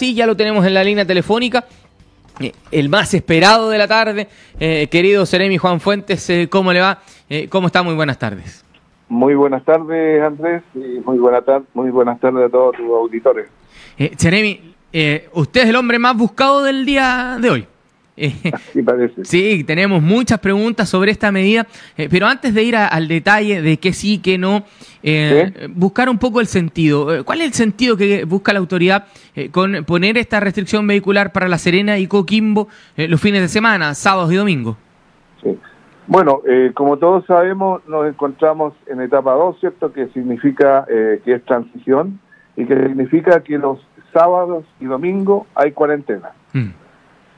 Sí, ya lo tenemos en la línea telefónica. Eh, el más esperado de la tarde, eh, querido Seremi Juan Fuentes, eh, ¿cómo le va? ¿Cómo está? Muy buenas tardes. Muy buenas tardes, Andrés, y muy, buena muy buenas tardes a todos tus auditores. Seremi, usted es el hombre más buscado del día de hoy. Sí, parece. Sí, tenemos muchas preguntas sobre esta medida, eh, pero antes de ir al detalle de qué sí, qué no, eh, buscar un poco el sentido. Eh, ¿Cuál es el sentido que busca la autoridad con poner esta restricción vehicular para La Serena y Coquimbo los fines de semana, sábados y domingos? Sí. Bueno, como todos sabemos, nos encontramos en etapa 2, ¿cierto? Que significa que es transición y que significa que los sábados y domingos hay cuarentena. Mm.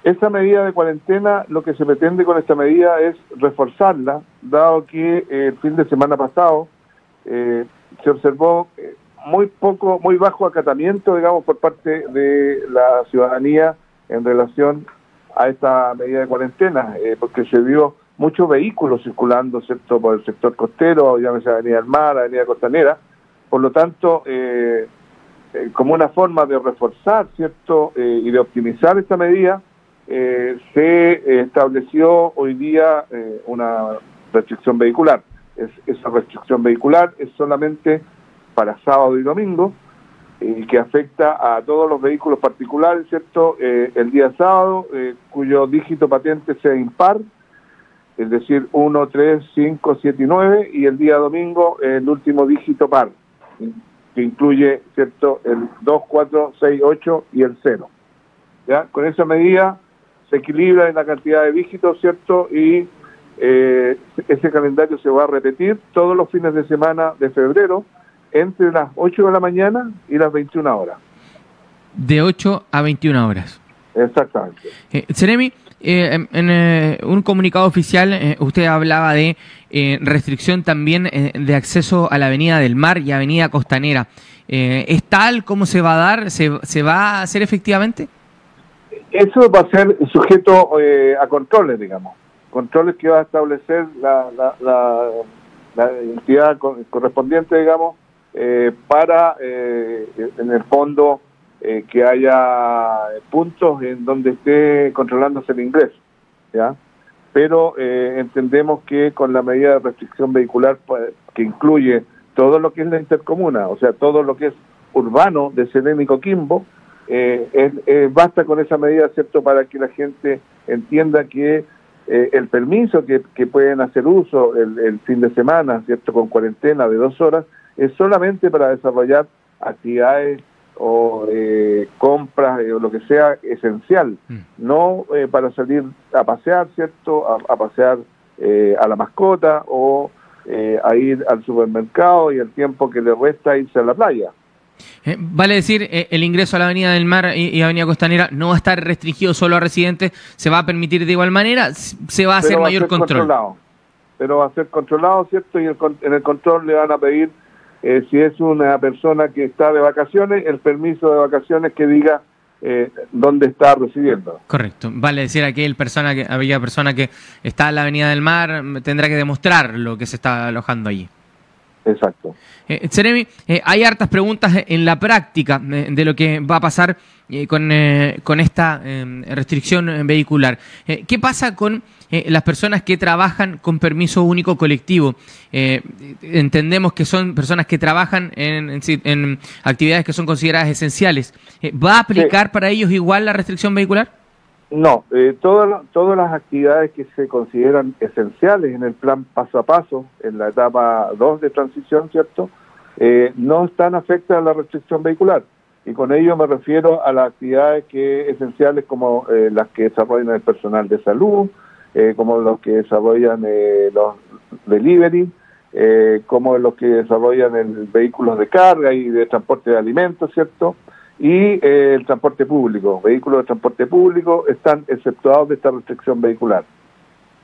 Esta medida de cuarentena, lo que se pretende con esta medida es reforzarla, dado que eh, el fin de semana pasado eh, se observó eh, muy poco, muy bajo acatamiento, digamos, por parte de la ciudadanía en relación a esta medida de cuarentena, porque se vio muchos vehículos circulando, ¿cierto?, por el sector costero, llámese Avenida del Mar, Avenida Costanera, por lo tanto, como una forma de reforzar, ¿cierto?, y de optimizar esta medida, eh, se estableció hoy día eh, una restricción vehicular. esa restricción vehicular es solamente para sábado y domingo, y que afecta a todos los vehículos particulares, ¿cierto? Eh, el día sábado, cuyo dígito patente sea impar, es decir, 1, 3, 5, 7 y 9, y el día domingo el último dígito par, que incluye, ¿cierto?, el 2, 4, 6, 8 y el 0. ¿Ya? Con esa medida se equilibra en la cantidad de dígitos, ¿cierto? Y eh, ese calendario se va a repetir todos los fines de semana de febrero entre las 8 de la mañana y las 21 horas. De 8 a 21 horas. Exactamente. Eh, Seremi, eh, en, eh, un comunicado oficial usted hablaba de restricción también de acceso a la Avenida del Mar y Avenida Costanera. ¿Es tal cómo se va a dar? ¿Se, ¿Se va a hacer efectivamente? Eso va a ser sujeto eh, a controles, digamos. Controles que va a establecer la, la, entidad correspondiente, digamos, eh, para, eh, en el fondo, que haya puntos en donde esté controlándose el ingreso. ¿ya? Pero entendemos que con la medida de restricción vehicular pues, que incluye todo lo que es la intercomuna, o sea, todo lo que es urbano de Selén y Coquimbo, eh, eh, basta con esa medida, ¿cierto?, para que la gente entienda que eh, el permiso que, pueden hacer uso el, fin de semana, ¿cierto?, con cuarentena de dos horas, es solamente para desarrollar actividades o compras o lo que sea esencial, mm. no para salir a pasear, ¿cierto?, a, pasear a la mascota o a ir al supermercado y el tiempo que le resta irse a la playa. Eh, vale decir, eh, el ingreso a la Avenida del Mar y, Avenida Costanera no va a estar restringido solo a residentes, se va a permitir de igual manera, se va a hacer mayor control. Pero va a ser controlado, ¿cierto? Y en el control le van a pedir, eh, si es una persona que está de vacaciones, el permiso de vacaciones que diga dónde está residiendo. Correcto. Vale decir, aquel persona que, aquella persona que está en la Avenida del Mar tendrá que demostrar lo que se está alojando allí. Exacto. Eh, eh, hay hartas preguntas en la práctica eh, de lo que va a pasar eh, con, con, esta restricción vehicular. ¿Qué pasa con las personas que trabajan con permiso único colectivo? entendemos que son personas que trabajan en, en, actividades que son consideradas esenciales. ¿Va a aplicar para ellos igual la restricción vehicular? No, eh, todas, todas las actividades que se consideran esenciales en el plan paso a paso, en la etapa 2 de transición, ¿cierto? Eh, no están afectadas a la restricción vehicular. Y con ello me refiero a las actividades que esenciales como eh, las que desarrollan el personal de salud, eh, como los que desarrollan los delivery, como los que desarrollan el vehículos de carga y de transporte de alimentos, ¿cierto? Y eh, el transporte público, vehículos de transporte público están exceptuados de esta restricción vehicular.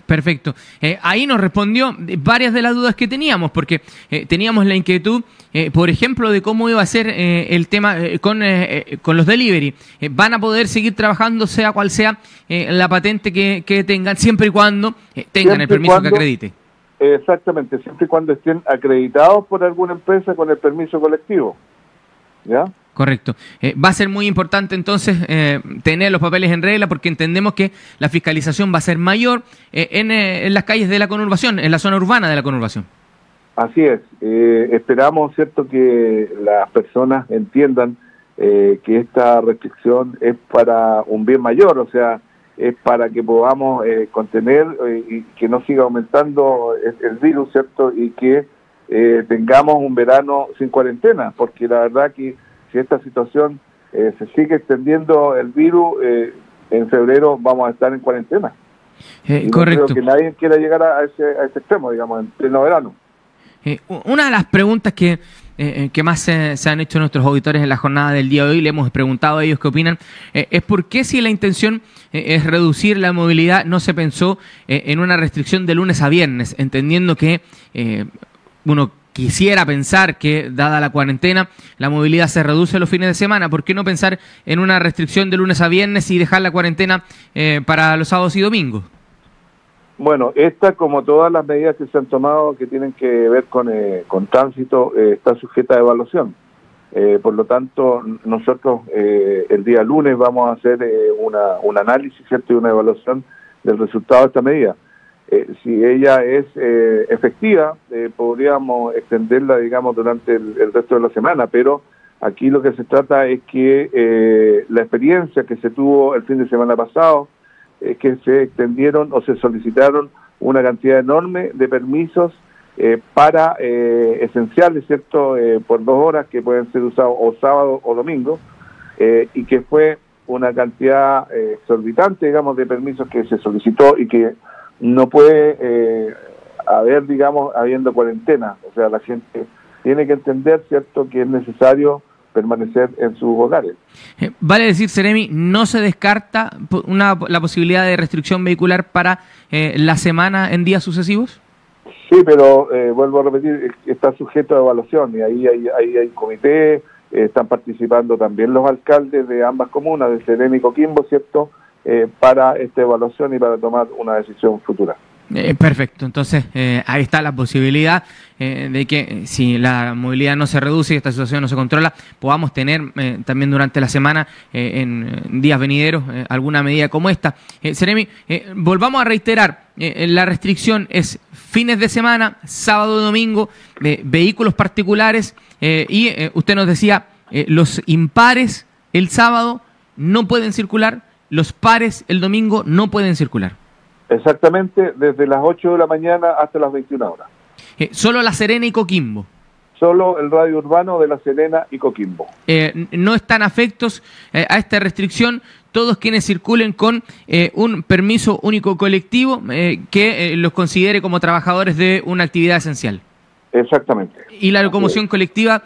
Perfecto. Eh, ahí nos respondió varias de las dudas que teníamos, porque eh, teníamos la inquietud, por ejemplo, de cómo iba a ser el tema con, con los delivery. ¿Van a poder seguir trabajando, sea cual sea la patente que, que, tengan, siempre y cuando tengan el permiso que acredite? Exactamente, siempre y cuando estén acreditados por alguna empresa con el permiso colectivo. ¿Ya? Correcto. Eh, va a ser muy importante entonces eh, tener los papeles en regla porque entendemos que la fiscalización va a ser mayor eh, en, las calles de la conurbación, en la zona urbana de la conurbación. Así es. esperamos, cierto, que las personas entiendan que esta restricción es para un bien mayor, o sea, es para que podamos contener y que no siga aumentando el, virus, cierto, y que tengamos un verano sin cuarentena, porque la verdad que si esta situación eh, se sigue extendiendo el virus, eh, en febrero vamos a estar en cuarentena. Eh, correcto. creo que nadie quiera llegar a ese, a ese extremo, digamos, en pleno verano. una de las preguntas que, que más se, han hecho nuestros auditores en la jornada del día de hoy, le hemos preguntado a ellos qué opinan, es por qué si la intención es reducir la movilidad no se pensó en una restricción de lunes a viernes, entendiendo que uno quisiera pensar que, dada la cuarentena, la movilidad se reduce los fines de semana. ¿Por qué no pensar en una restricción de lunes a viernes y dejar la cuarentena eh, para los sábados y domingos? Bueno, esta, como todas las medidas que se han tomado que tienen que ver con, eh, con tránsito, eh, está sujeta a evaluación. por lo tanto, nosotros el día lunes vamos a hacer una, un análisis ¿cierto? y una evaluación del resultado de esta medida. Eh, si ella es eh, efectiva, eh, podríamos extenderla, digamos, durante el, resto de la semana, pero aquí lo que se trata es que la experiencia que se tuvo el fin de semana pasado es que se extendieron o se solicitaron una cantidad enorme de permisos para esenciales, ¿cierto?, por dos horas que pueden ser usados o sábado o domingo, y que fue una cantidad exorbitante, digamos, de permisos que se solicitó y que no puede eh, haber, digamos, habiendo cuarentena. O sea, la gente tiene que entender, ¿cierto?, que es necesario permanecer en sus hogares. Eh, vale decir, Seremi, no se descarta una, la posibilidad de restricción vehicular para eh, la semana en días sucesivos. Sí, pero vuelvo a repetir, está sujeto a evaluación y ahí hay, ahí hay comité, están participando también los alcaldes de ambas comunas, de Seremi y Coquimbo, ¿cierto?, eh, para esta evaluación y para tomar una decisión futura. Eh, perfecto, entonces eh, ahí está la posibilidad de que si la movilidad no se reduce y esta situación no se controla, podamos tener también durante la semana, en días venideros, alguna medida como esta. Seremi, volvamos a reiterar, la restricción es fines de semana, sábado y domingo, de vehículos particulares y usted nos decía, los impares el sábado no pueden circular, los pares el domingo no pueden circular. Exactamente, desde las 8 de la mañana hasta las 21 horas. Eh, solo La Serena y Coquimbo. Solo el radio urbano de La Serena y Coquimbo. Eh, no están afectos eh, a esta restricción todos quienes circulen con un permiso único colectivo que los considere como trabajadores de una actividad esencial. Exactamente. Y la locomoción colectiva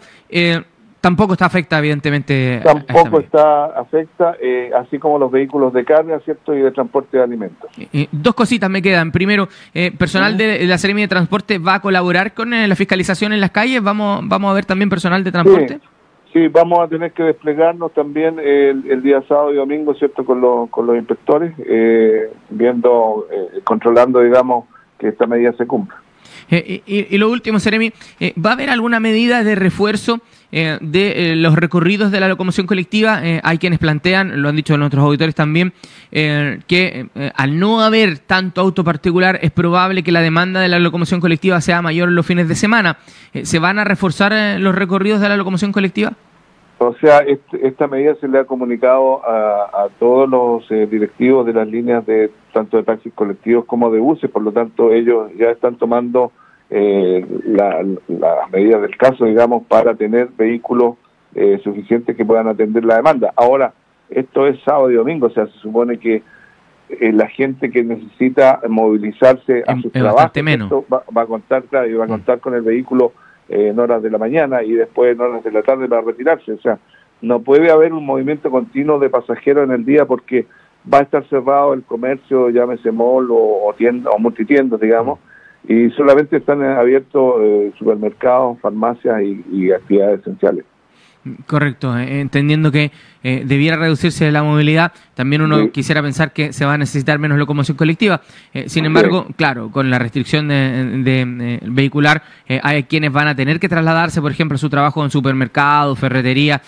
Tampoco está afecta, evidentemente. Tampoco está afecta, eh, así como los vehículos de carga, ¿cierto? Y de transporte de alimentos. dos cositas me quedan. Primero, eh, personal de la Seremi de Transporte va a colaborar con eh, la fiscalización en las calles. ¿Vamos, vamos a ver también personal de transporte? Sí, vamos a tener que desplegarnos también el, día sábado y domingo, ¿cierto? Con, los, con los inspectores, viendo, controlando, digamos, que esta medida se cumpla. Y, y, lo último, Seremi, ¿va a haber alguna medida de refuerzo? Eh, de eh, los recorridos de la locomoción colectiva, eh, hay quienes plantean, lo han dicho nuestros auditores también, que al no haber tanto auto particular es probable que la demanda de la locomoción colectiva sea mayor los fines de semana. ¿Se van a reforzar los recorridos de la locomoción colectiva? O sea, esta medida se le ha comunicado a, todos los directivos de las líneas de tanto de taxis colectivos como de buses, por lo tanto ellos ya están tomando eh, las medidas del caso, digamos, para tener vehículos eh, suficientes que puedan atender la demanda. Ahora, esto es sábado y domingo, o sea, se supone que eh, la gente que necesita movilizarse a su trabajo va, a contar, claro, y va a mm. contar con el vehículo eh, en horas de la mañana y después en horas de la tarde para retirarse. O sea, no puede haber un movimiento continuo de pasajeros en el día porque va a estar cerrado el comercio, llámese mall o, tienda o multitiendas, digamos, y solamente están abiertos eh, supermercados, farmacias y, actividades esenciales. Correcto, eh, entendiendo que eh, debiera reducirse la movilidad, también uno quisiera pensar que se va a necesitar menos locomoción colectiva. Eh, sin embargo, claro, con la restricción de, vehicular, hay quienes van a tener que trasladarse, por ejemplo, a su trabajo en supermercado, ferretería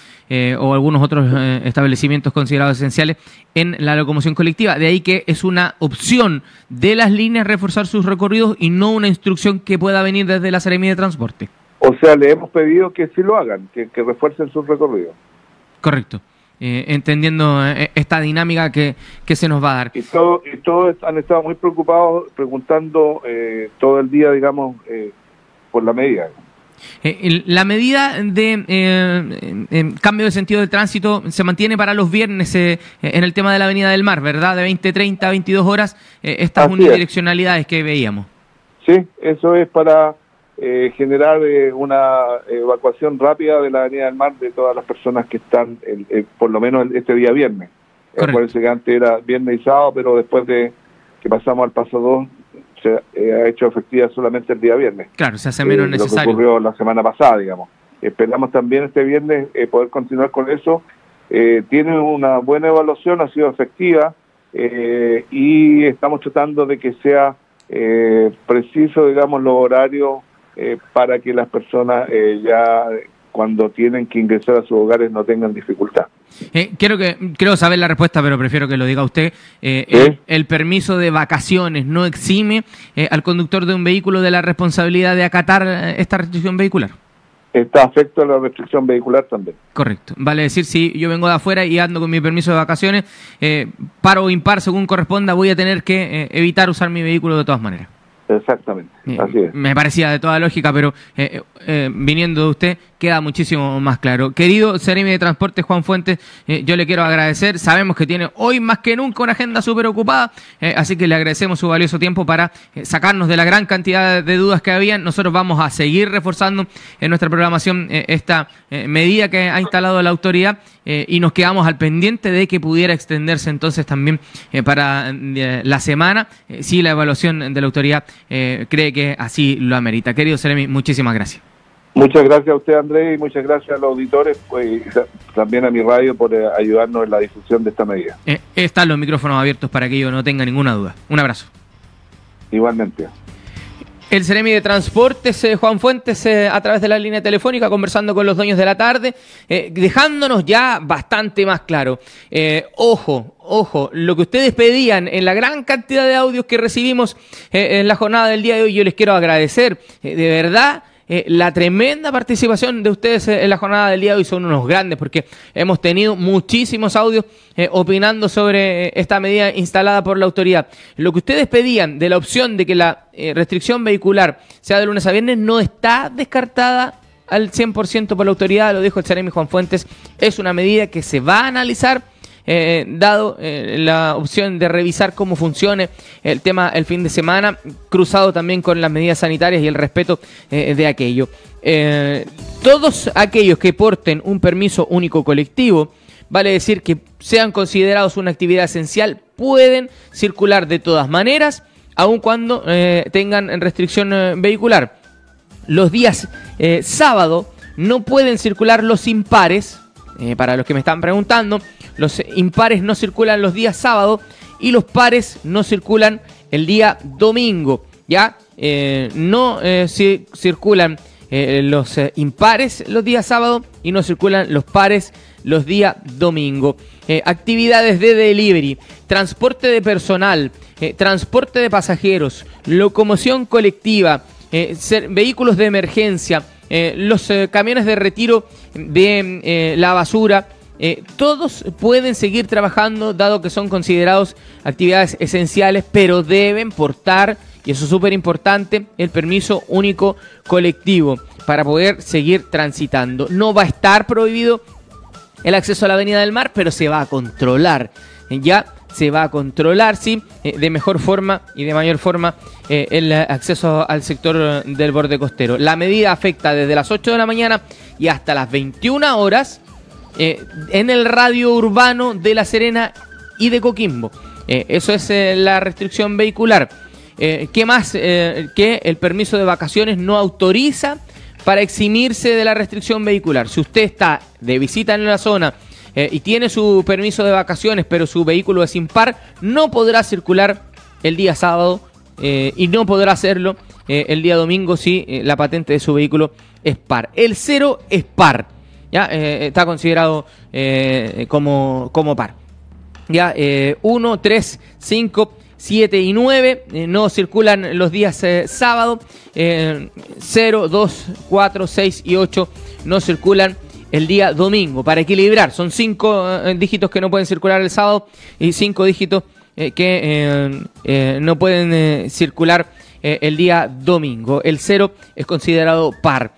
o algunos otros establecimientos considerados esenciales en la locomoción colectiva. De ahí que es una opción de las líneas reforzar sus recorridos y no una instrucción que pueda venir desde la Seremia de Transporte. O sea, le hemos pedido que sí lo hagan, que, refuercen sus recorridos. Correcto. Eh, entendiendo eh, esta dinámica que, se nos va a dar. Y, todo, y todos han estado muy preocupados preguntando eh, todo el día, digamos, por la medida. la medida de cambio de sentido de tránsito se mantiene para los viernes en el tema de la Avenida del Mar, ¿verdad? De 20, 30 22 horas, estas unidireccionalidades que veíamos. Sí, eso es para eh, generar eh, una evacuación rápida de la Avenida del Mar de todas las personas que están, por lo menos este día viernes. Acuérdense que antes era viernes y sábado, pero después de que pasamos al paso 2 se eh, ha hecho efectiva solamente el día viernes. Claro, se hace menos necesario. Lo que ocurrió la semana pasada, digamos. Esperamos también este viernes poder continuar con eso. tiene una buena evaluación, ha sido efectiva y estamos tratando de que sea preciso, digamos, los horarios eh, para que las personas eh, ya cuando tienen que ingresar a sus hogares no tengan dificultad. Eh, quiero que creo saber la respuesta, pero prefiero que lo diga usted. el, permiso de vacaciones no exime al conductor de un vehículo de la responsabilidad de acatar esta restricción vehicular. Está afecto a la restricción vehicular también. Correcto. Vale decir, si yo vengo de afuera y ando con mi permiso de vacaciones, paro o impar según corresponda, voy a tener que evitar usar mi vehículo de todas maneras. Exactamente, así es. Me parecía de toda lógica, pero eh, eh, viniendo de usted queda muchísimo más claro. Querido Seremi de Transporte Juan Fuentes, eh, yo le quiero agradecer. Sabemos que tiene hoy más que nunca una agenda súper ocupada, así que le agradecemos su valioso tiempo para sacarnos de la gran cantidad de dudas que habían. Nosotros vamos a seguir reforzando en nuestra programación esta medida que ha instalado la autoridad y nos quedamos al pendiente de que pudiera extenderse entonces también para la semana si la evaluación de la autoridad eh, que así lo amerita. Querido Seremi, muchísimas gracias. Muchas gracias a usted, Andrés, y muchas gracias a los auditores pues, y también a mi radio por eh, ayudarnos en la difusión de esta medida. Eh, están los micrófonos abiertos para que yo no tenga ninguna duda. Un abrazo. Igualmente. El Ceremi de Transportes, Juan Fuentes, a través de la línea telefónica, conversando con los dueños de la tarde, dejándonos ya bastante más claro. ojo, ojo, lo que ustedes pedían en la gran cantidad de audios que recibimos eh, en la jornada del día de hoy, yo les quiero agradecer. Eh, de verdad, eh, la tremenda participación de ustedes en la jornada del día de hoy son unos grandes porque hemos tenido muchísimos audios opinando sobre esta medida instalada por la autoridad. Lo que ustedes pedían de la opción de que la restricción vehicular sea de lunes a viernes no está descartada al 100% por la autoridad, lo dijo el Ceremi Juan Fuentes, es una medida que se va a analizar eh, dado eh, la opción de revisar cómo funcione el tema el fin de semana, cruzado también con las medidas sanitarias y el respeto eh, de aquello. todos aquellos que porten un permiso único colectivo, vale decir que sean considerados una actividad esencial, pueden circular de todas maneras, aun cuando tengan restricción vehicular. Los días sábado no pueden circular los impares, para los que me están preguntando, los impares no circulan los días sábado y los pares no circulan el día domingo. ¿Ya? Eh, no eh, circulan eh, los impares los días sábado y no circulan los pares los días domingo. actividades de delivery, transporte de personal, transporte de pasajeros, locomoción colectiva, vehículos de emergencia, los camiones de retiro de la basura, eh, todos pueden seguir trabajando dado que son considerados actividades esenciales, pero deben portar, y eso es súper importante, el permiso único colectivo para poder seguir transitando. No va a estar prohibido el acceso a la Avenida del Mar, pero se va a controlar. Ya se va a controlar, sí, eh, de mejor forma y de mayor forma eh, el acceso al sector del borde costero. La medida afecta desde las 8 de la mañana y hasta las 21 horas eh, en el radio urbano de La Serena y de Coquimbo. Eh, eso es eh, la restricción vehicular. ¿Qué más? que el permiso de vacaciones no autoriza para eximirse de la restricción vehicular. Si usted está de visita en la zona y tiene su permiso de vacaciones, pero su vehículo es impar, no podrá circular el día sábado y no podrá hacerlo el día domingo si la patente de su vehículo es par. El cero es par, ya está considerado como, como par. Ya, 1, 3, 5, 7 y 9 no circulan los días sábado. 0, 2, 4, 6 y 8 no circulan el día domingo para equilibrar. Son cinco eh, dígitos que no pueden circular el sábado y cinco dígitos eh, que eh, no pueden circular el día domingo. El cero es considerado par.